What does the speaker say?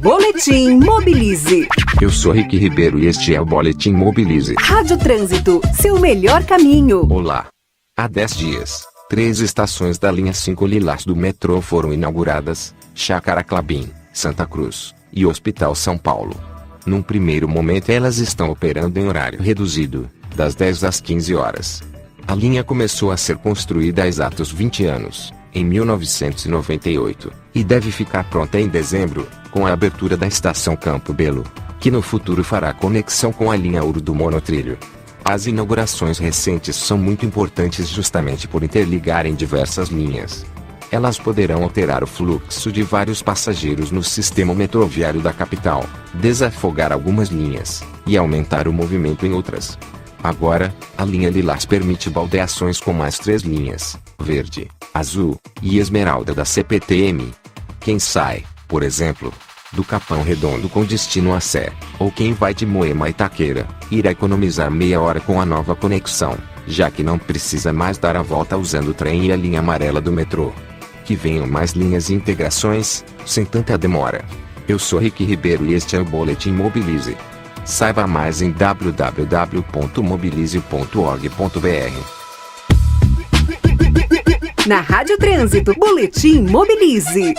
Boletim Mobilize. Eu sou Rick Ribeiro e este é o Boletim Mobilize. Rádio Trânsito, seu melhor caminho. Olá. Há 10 dias, três estações da linha 5 Lilás do metrô foram inauguradas: Chácara Clabim, Santa Cruz e Hospital São Paulo. Num primeiro momento, elas estão operando em horário reduzido, das 10 às 15 horas. A linha começou a ser construída há exatos 20 anos, em 1998, e deve ficar pronta em dezembro, com a abertura da estação Campo Belo, que no futuro fará conexão com a linha Ouro do monotrilho. As inaugurações recentes são muito importantes justamente por interligarem diversas linhas. Elas poderão alterar o fluxo de vários passageiros no sistema metroviário da capital, desafogar algumas linhas e aumentar o movimento em outras. Agora, a linha Lilás permite baldeações com mais três linhas: verde, azul e esmeralda da CPTM. Quem sai, por exemplo, do Capão Redondo com destino a Sé, ou quem vai de Moema a Itaqueira, irá economizar meia hora com a nova conexão, já que não precisa mais dar a volta usando o trem e a linha amarela do metrô. Que venham mais linhas e integrações, sem tanta demora. Eu sou Rick Ribeiro e este é o Boletim Mobilize. Saiba mais em www.mobilize.org.br. Na Rádio Trânsito, Boletim Mobilize.